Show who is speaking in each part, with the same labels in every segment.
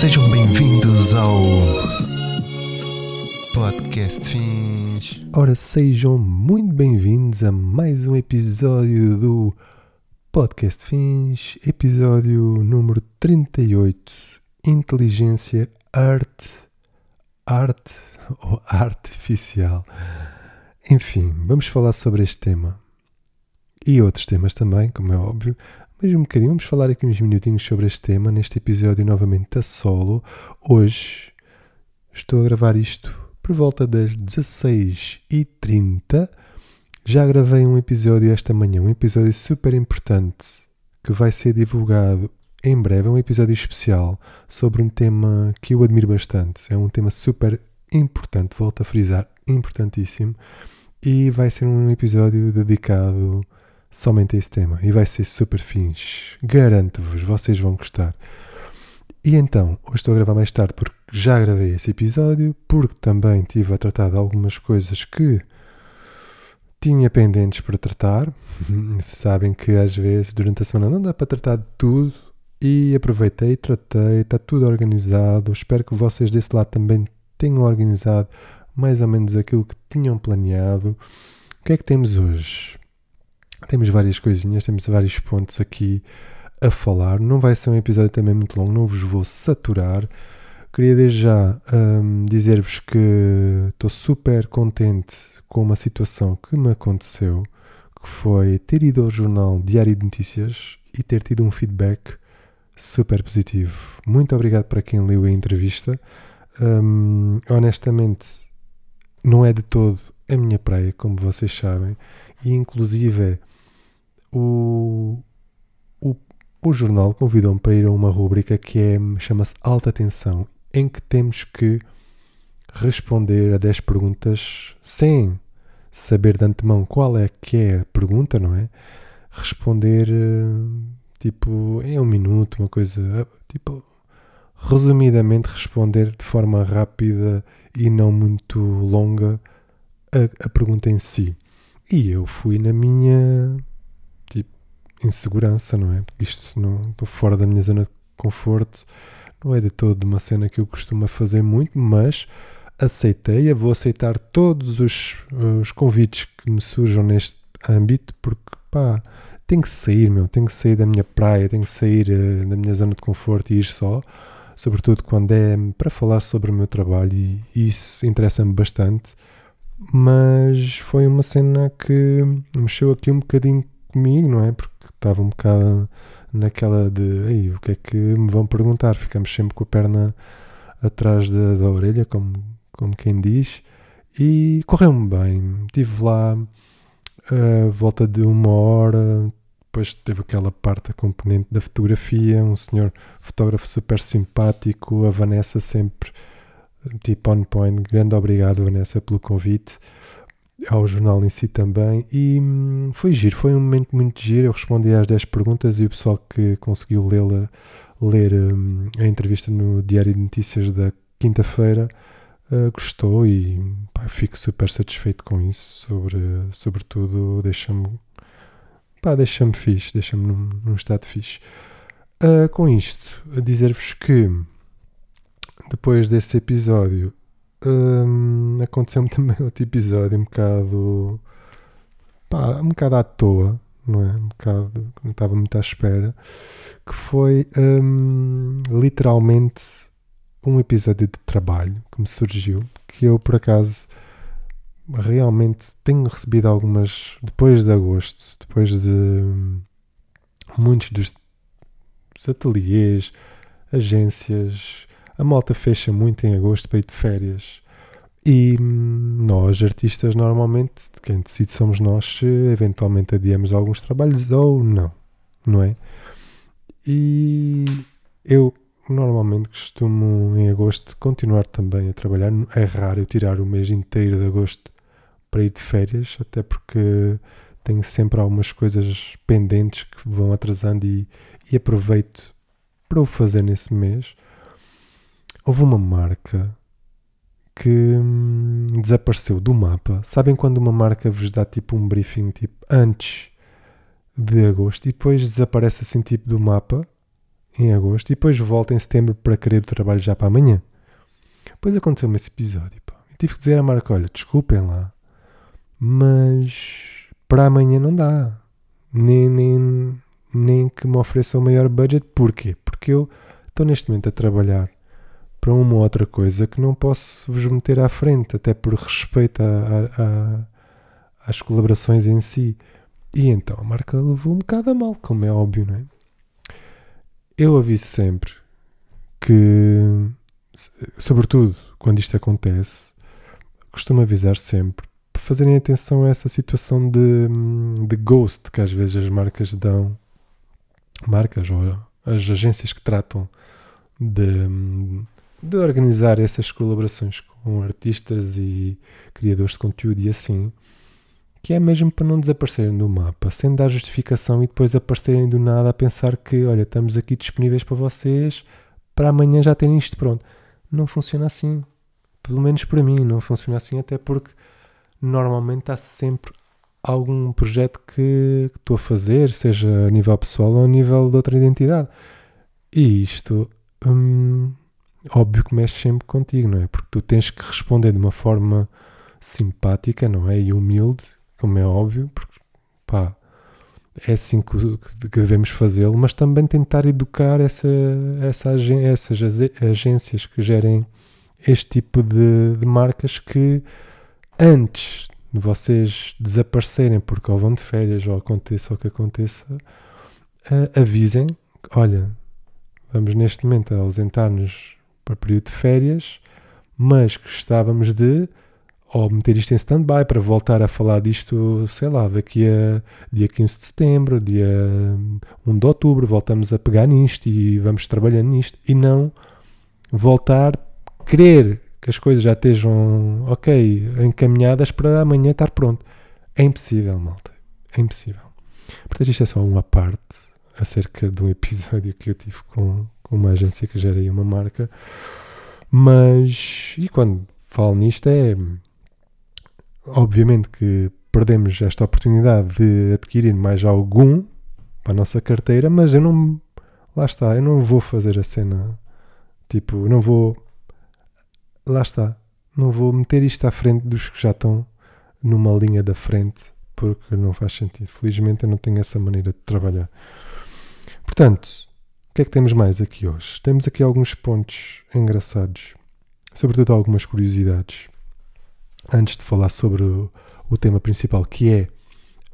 Speaker 1: Sejam bem-vindos ao Podcast Fins.
Speaker 2: Ora, sejam muito bem-vindos a mais um episódio do Podcast Fins, episódio número 38, Inteligência Arte, Arte ou Artificial. Enfim, vamos falar sobre este tema e outros temas também, como é óbvio, mas um bocadinho, vamos falar aqui uns minutinhos sobre este tema, neste episódio novamente a solo. Hoje estou a gravar isto por volta das 16h30. Já gravei um episódio esta manhã, um episódio super importante que vai ser divulgado em breve. É um episódio especial sobre um tema que eu admiro bastante. É um tema super importante, volto a frisar, importantíssimo. E vai ser um episódio dedicado somente esse tema e vai ser super fins. Garanto-vos, vocês vão gostar. E então, hoje estou a gravar mais tarde porque já gravei esse episódio, porque também tive a tratar de algumas coisas que tinha pendentes para tratar. Vocês sabem que às vezes durante a semana não dá para tratar de tudo e aproveitei, tratei, está tudo organizado. Espero que vocês desse lado também tenham organizado mais ou menos aquilo que tinham planeado. O que é que temos hoje? Temos várias coisinhas, temos vários pontos aqui a falar. Não vai ser um episódio também muito longo, não vos vou saturar. Queria desde já um, dizer-vos que estou super contente com uma situação que me aconteceu, que foi ter ido ao jornal Diário de Notícias e ter tido um feedback super positivo. Muito obrigado para quem leu a entrevista. Um, honestamente, não é de todo a minha praia, como vocês sabem, e inclusive o, o, o jornal convidou-me para ir a uma rubrica que é, chama-se Alta Tensão, em que temos que responder a 10 perguntas sem saber de antemão qual é que é a pergunta, não é? Responder tipo em um minuto, uma coisa tipo resumidamente responder de forma rápida e não muito longa a, a pergunta em si. E eu fui na minha insegurança, não é? Porque isto não estou fora da minha zona de conforto, não é de todo uma cena que eu costumo fazer muito, mas aceitei, vou aceitar todos os, os convites que me surjam neste âmbito, porque pá, tenho que sair, meu, tenho que sair da minha praia, tenho que sair uh, da minha zona de conforto e ir só, sobretudo quando é para falar sobre o meu trabalho e, e isso interessa-me bastante. Mas foi uma cena que mexeu aqui um bocadinho comigo, não é? Porque estava um bocado naquela de Ei, o que é que me vão perguntar? Ficamos sempre com a perna atrás da, da orelha, como, como quem diz, e correu-me bem. Estive lá a volta de uma hora, depois teve aquela parte, a componente da fotografia, um senhor fotógrafo super simpático, a Vanessa sempre tipo on point. Grande obrigado, Vanessa, pelo convite ao jornal em si também e hum, foi giro, foi um momento muito giro. Eu respondi às 10 perguntas e o pessoal que conseguiu lê-la, ler hum, a entrevista no Diário de Notícias da quinta-feira uh, gostou e pá, fico super satisfeito com isso. Sobre, sobretudo, deixa-me pá, deixa-me fixe, deixa-me num, num estado fixe. Uh, com isto, dizer-vos que depois desse episódio hum, aconteceu-me também outro episódio um bocado pá, um bocado à toa, não é? Um bocado não estava muito à espera, que foi hum, literalmente um episódio de trabalho que me surgiu, que eu por acaso realmente tenho recebido algumas depois de agosto, depois de hum, muitos dos ateliês, agências, a malta fecha muito em agosto para ir de férias. E nós, artistas, normalmente, quem decide somos nós se eventualmente adiamos alguns trabalhos ou não, não é? E eu normalmente costumo em agosto continuar também a trabalhar. É raro eu tirar o mês inteiro de agosto para ir de férias, até porque tenho sempre algumas coisas pendentes que vão atrasando e, e aproveito para o fazer nesse mês houve uma marca que hum, desapareceu do mapa. Sabem quando uma marca vos dá tipo um briefing tipo antes de agosto e depois desaparece assim tipo do mapa em agosto e depois volto em setembro para querer o trabalho já para amanhã. Depois aconteceu-me esse episódio. Pá. E tive que dizer à marca: olha, desculpem lá, mas para amanhã não dá. Nem, nem, nem que me ofereçam o maior budget. Porquê? Porque eu estou neste momento a trabalhar para uma ou outra coisa que não posso vos meter à frente, até por respeito às colaborações em si. E então a marca levou um bocado a mal, como é óbvio, não é? Eu aviso sempre que, sobretudo quando isto acontece, costumo avisar sempre para fazerem atenção a essa situação de, de ghost que às vezes as marcas dão, marcas ou as agências que tratam de, de organizar essas colaborações com artistas e criadores de conteúdo e assim que é mesmo para não desaparecerem do mapa, sem dar justificação e depois aparecerem do nada a pensar que, olha, estamos aqui disponíveis para vocês, para amanhã já terem isto pronto. Não funciona assim. Pelo menos para mim, não funciona assim, até porque normalmente há sempre algum projeto que, que estou a fazer, seja a nível pessoal ou a nível de outra identidade. E isto, hum, óbvio que mexe sempre contigo, não é? Porque tu tens que responder de uma forma simpática, não é? E humilde, como é óbvio, porque pá, é assim que, devemos fazê-lo, mas também tentar educar essa, essa essas agências que gerem este tipo de, de, marcas que antes de vocês desaparecerem porque ou vão de férias ou aconteça o que aconteça, uh, avisem, olha, vamos neste momento ausentar-nos para período de férias, mas que estávamos de ou meter isto em stand-by para voltar a falar disto, sei lá, daqui a dia 15 de setembro, dia 1 de outubro, voltamos a pegar nisto e vamos trabalhando nisto e não voltar querer que as coisas já estejam ok, encaminhadas para amanhã estar pronto. É impossível, malta. É impossível. Portanto, isto é só uma parte acerca de um episódio que eu tive com uma agência que gera aí uma marca. Mas, e quando falo nisto, é obviamente que perdemos esta oportunidade de adquirir mais algum para a nossa carteira, mas eu não. Lá está, eu não vou fazer a cena. Tipo, não vou. Lá está. Não vou meter isto à frente dos que já estão numa linha da frente, porque não faz sentido. Felizmente eu não tenho essa maneira de trabalhar. Portanto, o que é que temos mais aqui hoje? Temos aqui alguns pontos engraçados, sobretudo algumas curiosidades antes de falar sobre o, o tema principal, que é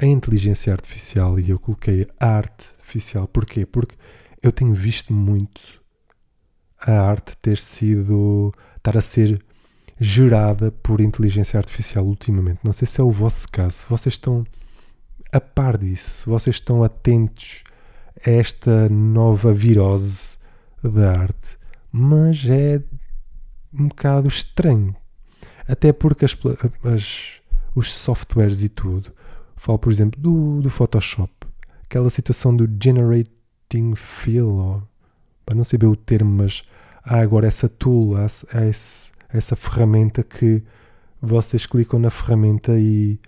Speaker 2: a inteligência artificial, e eu coloquei a arte artificial. Porquê? Porque eu tenho visto muito a arte ter sido, estar a ser gerada por inteligência artificial ultimamente. Não sei se é o vosso caso, se vocês estão a par disso, se vocês estão atentos esta nova virose da arte, mas é um bocado estranho. Até porque as, as, os softwares e tudo, falo por exemplo do, do Photoshop, aquela situação do generating fill, para não saber o termo, mas há agora essa tool, há, há esse, essa ferramenta que vocês clicam na ferramenta e,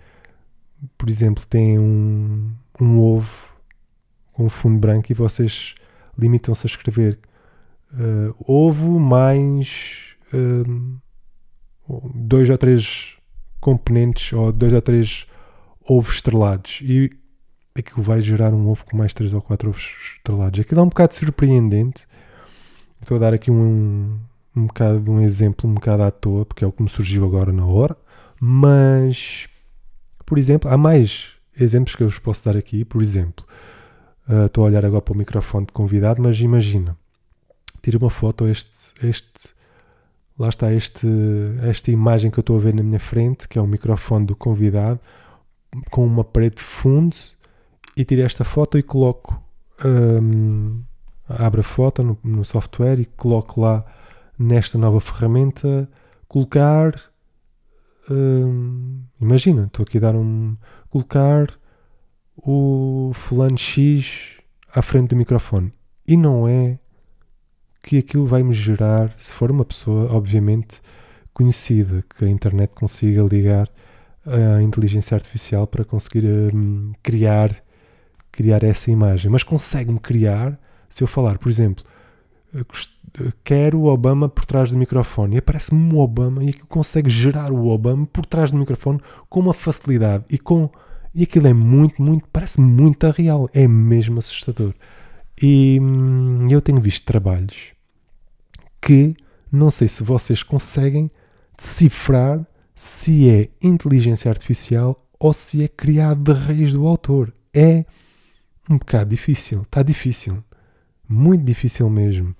Speaker 2: por exemplo, tem um, um ovo com fundo branco e vocês limitam-se a escrever uh, ovo mais. Uh, dois ou três componentes ou dois ou três ovos estrelados e aquilo vai gerar um ovo com mais três ou quatro ovos estrelados. Aquilo é um bocado surpreendente. Estou a dar aqui um, um bocado um exemplo, um bocado à toa, porque é o que me surgiu agora na hora. Mas, por exemplo, há mais exemplos que eu vos posso dar aqui. Por exemplo, uh, estou a olhar agora para o microfone de convidado, mas imagina, tira uma foto este, este lá está este, esta imagem que eu estou a ver na minha frente, que é o microfone do convidado, com uma parede de fundo, e tiro esta foto e coloco, um, abro a foto no, no, software e coloco lá nesta nova ferramenta, colocar, um, imagina, estou aqui a dar um, colocar o fulano X à frente do microfone. E não é que aquilo vai-me gerar, se for uma pessoa, obviamente, conhecida, que a internet consiga ligar a inteligência artificial para conseguir um, criar, criar essa imagem. Mas consegue-me criar Se eu falar, por exemplo, quero o Obama por trás do microfone e aparece-me o Obama e aquilo consegue gerar o Obama por trás do microfone com uma facilidade e com e aquilo é muito, muito, parece muito real, é mesmo assustador. E hum, eu tenho visto trabalhos que não sei se vocês conseguem decifrar se é inteligência artificial ou se é criado de raiz do autor. É um bocado difícil, está difícil, muito difícil mesmo.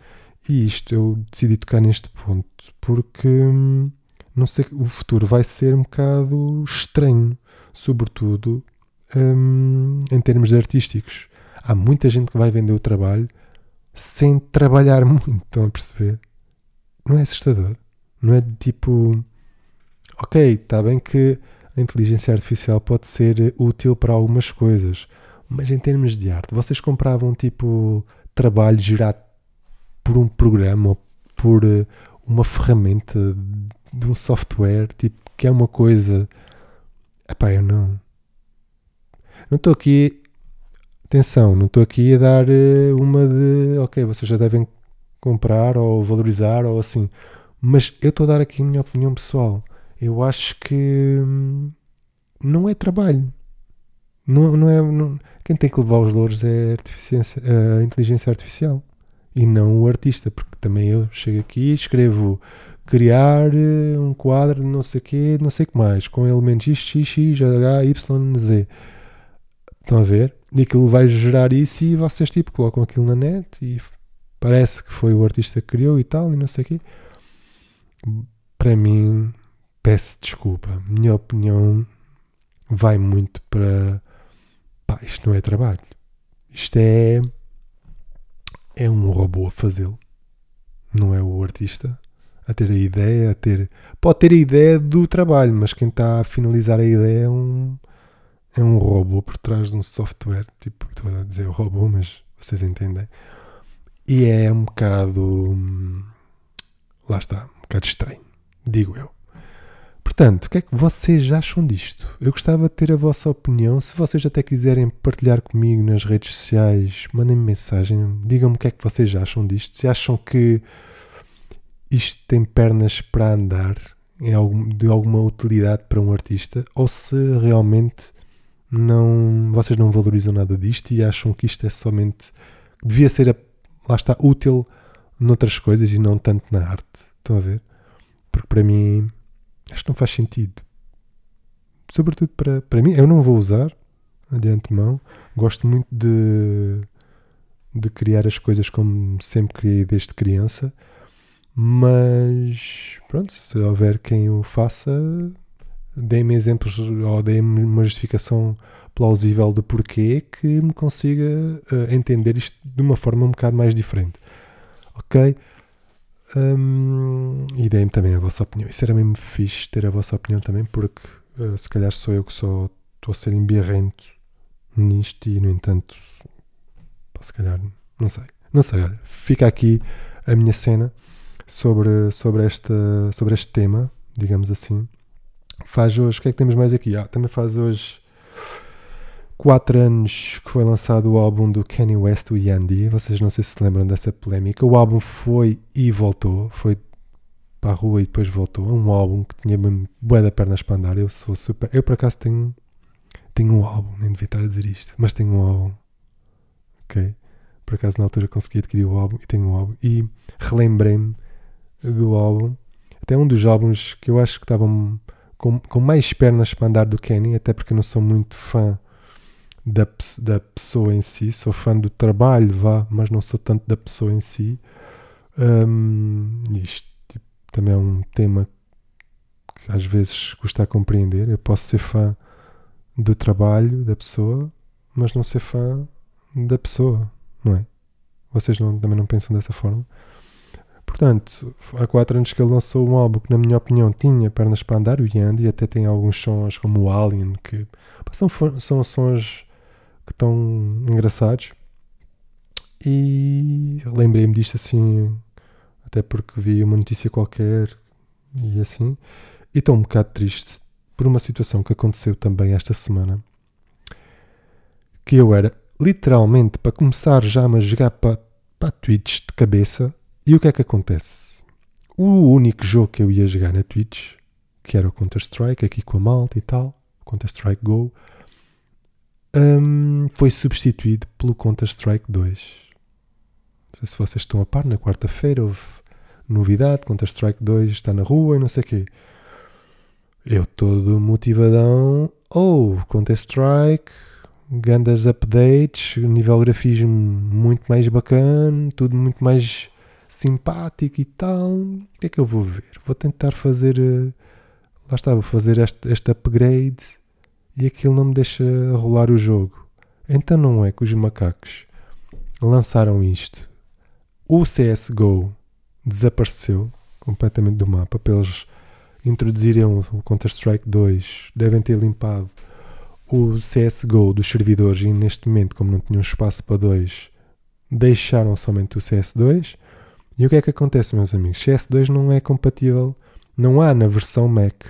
Speaker 2: E isto eu decidi tocar neste ponto porque hum, não sei, o futuro vai ser um bocado estranho, sobretudo hum, em termos artísticos. Há muita gente que vai vender o trabalho sem trabalhar muito, estão a perceber? Não é assustador? Não é tipo, ok, está bem que a inteligência artificial pode ser útil para algumas coisas, mas em termos de arte, vocês compravam tipo trabalho gerado por um programa ou por eh, uma ferramenta de um software, tipo, que é uma coisa. Epá, eu não. Não estou aqui. Atenção, não estou aqui a dar eh, uma de. Ok, vocês já devem comprar ou valorizar ou assim. Mas eu estou a dar aqui a minha opinião pessoal. Eu acho que hum, não é trabalho. Não, não é, não- quem tem que levar os louros é a, a inteligência artificial e não o artista, porque também eu chego aqui escrevo criar eh, um quadro, não sei quê, não sei o que mais, com elementos X, X, X, H, Y, Z. Estão a ver? E aquilo vai gerar isso e vocês tipo colocam aquilo na net e parece que foi o artista que criou e tal, e não sei o quê. Para mim, peço desculpa. Minha opinião vai muito para. Pá, isto não é trabalho. Isto é. É um robô a fazê-lo. Não é o artista a ter a ideia, a ter. Pode ter a ideia do trabalho, mas quem está a finalizar a ideia é um. É um robô por trás de um software. Tipo, estou a dizer robô, mas vocês entendem. E é um bocado. hum, Lá está, um bocado estranho, digo eu. Portanto, o que é que vocês acham disto? Eu gostava de ter a vossa opinião. Se vocês até quiserem partilhar comigo nas redes sociais, mandem-me mensagem, digam-me o que é que vocês acham disto. Se acham que isto tem pernas para andar, algum- de alguma utilidade para um artista, ou se realmente não, vocês não valorizam nada disto e acham que isto é somente devia ser, lá está, útil noutras coisas e não tanto na arte. Estão a ver? Porque para mim acho que não faz sentido. Sobretudo para, para mim, eu não vou usar de antemão. Gosto muito de, de criar as coisas como sempre criei desde criança. Mas pronto, se houver quem o faça, deem-me exemplos ou deem-me uma justificação plausível do porquê que me consiga eh, entender isto de uma forma um bocado mais diferente. Ok? Hum, e deem-me também a vossa opinião. Isso era mesmo fixe ter a vossa opinião também, porque eh, se calhar sou eu que só estou a ser embirrento nisto e, no entanto, pá, se calhar, não sei. Não sei, olha, fica aqui a minha cena sobre, sobre, esta, sobre este tema, digamos assim. Faz hoje, o que é que temos mais aqui? Ah, também faz hoje 4 anos que foi lançado o álbum do Kanye West, o Yandy. Vocês não sei se se lembram dessa polémica. O álbum foi e voltou, foi para a rua e depois voltou. É um álbum que tinha mesmo bué da pernas para andar. Eu sou super. Eu por acaso tenho, tenho um álbum, nem devia estar a dizer isto, mas tenho um álbum. Ok? Por acaso na altura consegui adquirir o álbum e tenho um álbum. E relembrei-me do álbum. Até um dos álbuns que eu acho que estavam com, com mais pernas para andar do Kenny, até porque eu não sou muito fã da, da pessoa em si, sou fã do trabalho, vá, mas não sou tanto da pessoa em si. Hum, isto tipo, também é um tema que às vezes custa a compreender. Eu posso ser fã do trabalho da pessoa, mas não ser fã da pessoa, não é? Vocês não- também não pensam dessa forma? Portanto, há quatro anos que ele lançou um álbum que, na minha opinião, tinha pernas para andar, o Yandy, e até tem alguns sons como o Alien, que são, são sons que estão engraçados. E lembrei-me disto assim, até porque vi uma notícia qualquer e assim. E estou um bocado triste por uma situação que aconteceu também esta semana. Que eu era literalmente para começar já a jogar para para Twitch de cabeça. E o que é que acontece? O único jogo que eu ia jogar na Twitch, que era o Counter-Strike, aqui com a malta e tal, Counter-Strike Go, hum, foi substituído pelo Counter-Strike 2. Não sei se vocês estão a par, na quarta-feira houve novidade, Counter-Strike 2 está na rua e não sei o quê. Eu todo motivadão, oh, Counter-Strike, grandes updates, nível grafismo muito mais bacana, tudo muito mais simpático e tal. O que é que eu vou ver? Vou tentar fazer. Uh, lá está, vou fazer este, este upgrade e aquilo não me deixa rolar o jogo. Então não é que os macacos lançaram isto. O CSGO desapareceu completamente do mapa para eles introduzirem o Counter-Strike 2. Devem ter limpado o CSGO dos servidores e neste momento, como não tinham espaço para dois, deixaram somente o CS2. E o que é que acontece, meus amigos? CS2 não é compatível, não há na versão Mac,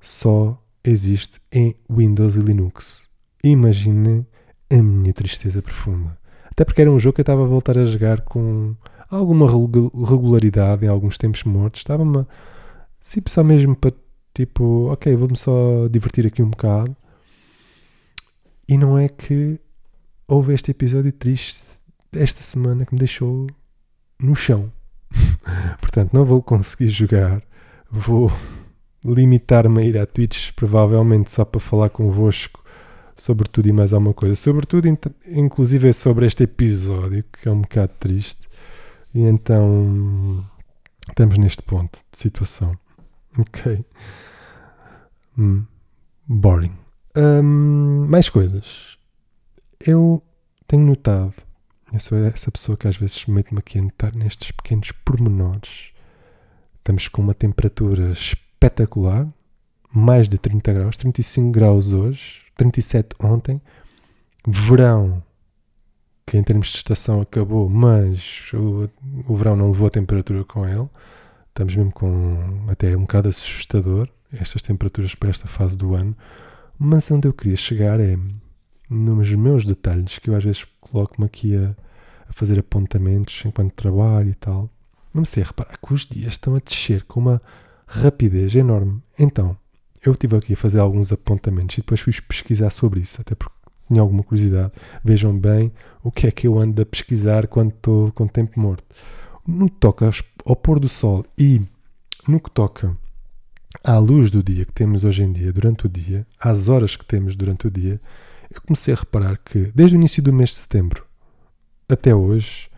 Speaker 2: só existe em Windows e Linux. Imaginem a minha tristeza profunda. Até porque era um jogo que eu estava a voltar a jogar com alguma regularidade em alguns tempos mortos. Estava-me tipo, só mesmo para tipo, ok, vou-me só divertir aqui um bocado. E não é que houve este episódio triste esta semana que me deixou no chão. Portanto, não vou conseguir jogar. Vou limitar-me a ir à Twitch, provavelmente só para falar convosco sobre tudo e mais alguma coisa. Sobretudo, inclusive, é sobre este episódio, que é um bocado triste. E então estamos neste ponto de situação. Ok. Hum, boring. Um, mais coisas. Eu tenho notado, eu sou essa pessoa que às vezes mete-me aqui a notar nestes pequenos pormenores. Estamos com uma temperatura espetacular, mais de 30 graus, 35 graus hoje, 37 ontem. Verão, que em termos de estação acabou, mas o, o verão não levou a temperatura com ele. Estamos mesmo com até um bocado assustador estas temperaturas para esta fase do ano. Mas onde eu queria chegar é nos meus detalhes, que eu às vezes coloco-me aqui a, a, fazer apontamentos enquanto trabalho e tal. Não sei a reparar que os dias estão a descer com uma rapidez enorme. Então, eu estive aqui a fazer alguns apontamentos e depois fui pesquisar sobre isso, até porque tinha alguma curiosidade. Vejam bem o que é que eu ando a pesquisar quando estou com tempo morto. No que toca ao pôr do sol e no que toca à luz do dia que temos hoje em dia, durante o dia, às horas que temos durante o dia, eu comecei a reparar que desde o início do mês de setembro até hoje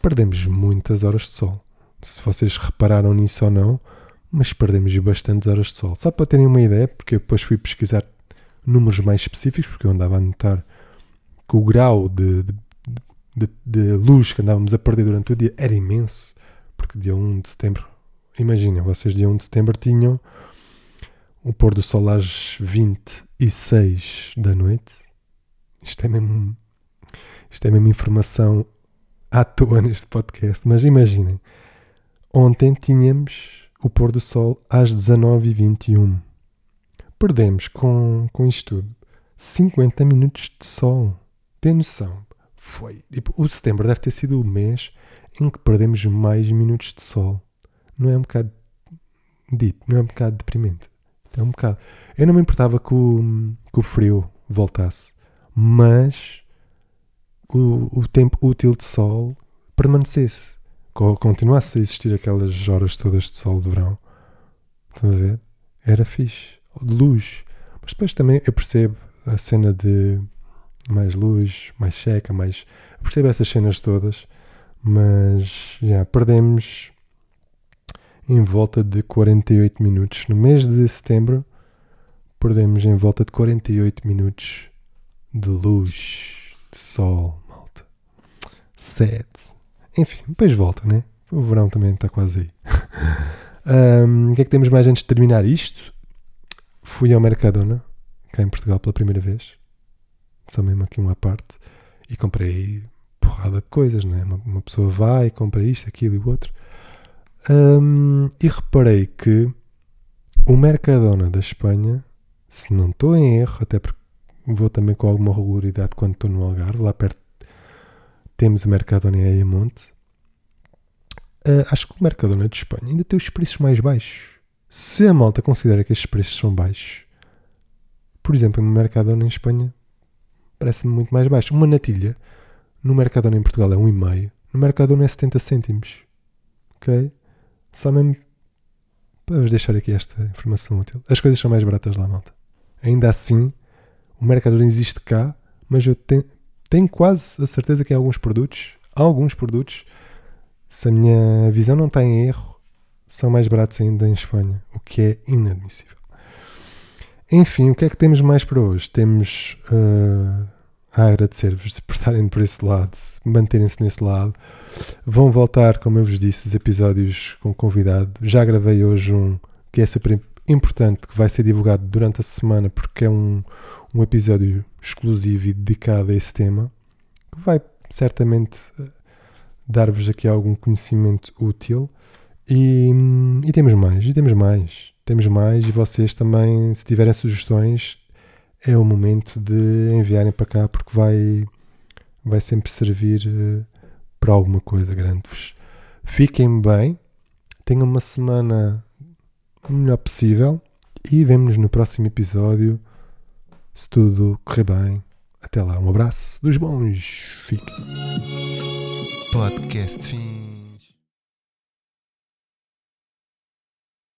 Speaker 2: perdemos muitas horas de sol. Se vocês repararam nisso ou não, mas perdemos bastantes horas de sol. Só para terem uma ideia, porque depois fui pesquisar números mais específicos, porque eu andava a notar que o grau de, de, de, de luz que andávamos a perder durante o dia era imenso, porque dia 1 de setembro, imaginem, vocês dia 1 de setembro tinham o pôr do sol às 26 da noite. Isto é mesmo, isto é mesmo informação à toa neste podcast, mas imaginem, ontem tínhamos o pôr do sol às 19h21. Perdemos com, com isto tudo 50 minutos de sol. Tem noção? Foi. Tipo, o setembro deve ter sido o mês em que perdemos mais minutos de sol. Não é um bocado deep, não é um bocado deprimente. É um bocado. Eu não me importava que o, que o frio voltasse, mas o, o tempo útil de sol permanecesse. Continuasse a existir aquelas horas todas de sol de verão. Estão a ver? Era fixe. De luz. Mas depois também eu percebo a cena de mais luz, mais seca, mais. Eu percebo essas cenas todas, mas já perdemos em volta de 48 minutos. No mês de setembro, perdemos em volta de 48 minutos de luz, de sol, malta. Sete. Enfim, depois volta, né? O verão também está quase aí. um, o que é que temos mais antes de terminar isto? Fui ao Mercadona, cá em Portugal pela primeira vez. Só mesmo aqui uma parte. E comprei porrada de coisas, né? Uma, uma pessoa vai, compra isto, aquilo e o outro. Um, e reparei que o Mercadona da Espanha, se não estou em erro, até porque vou também com alguma regularidade quando estou no Algarve, lá perto temos o Mercadona em Ayamonte, Uh, acho que o Mercadona de Espanha ainda tem os preços mais baixos. Se a malta considera que estes preços são baixos, por exemplo, no Mercadona em Espanha parece-me muito mais baixo. Uma natilha no Mercadona em Portugal é 1,5, no Mercadona é 70 cêntimos. Ok? Só mesmo para vos deixar aqui esta informação útil. As coisas são mais baratas lá, malta. Ainda assim, o Mercadona existe cá, mas eu tenho, tenho quase a certeza que em alguns produtos, alguns produtos, se a minha visão não está em erro, são mais baratos ainda em Espanha, o que é inadmissível. Enfim, o que é que temos mais para hoje? Temos uh, a agradecer-vos por estarem por esse lado, manterem-se nesse lado. Vão voltar, como eu vos disse, os episódios com convidado. Já gravei hoje um que é super importante, que vai ser divulgado durante a semana, porque é um, um episódio exclusivo e dedicado a esse tema, que vai certamente dar-vos aqui algum conhecimento útil. E, e, temos mais, e temos mais, temos mais. E vocês também, se tiverem sugestões, é o momento de enviarem para cá, porque vai, vai sempre servir uh, para alguma coisa grande-vos. Fiquem bem, tenham uma semana o melhor possível e vemo-nos no próximo episódio. Se tudo correr bem, até lá. Um abraço dos bons. Fiquem.
Speaker 1: Podcast fim.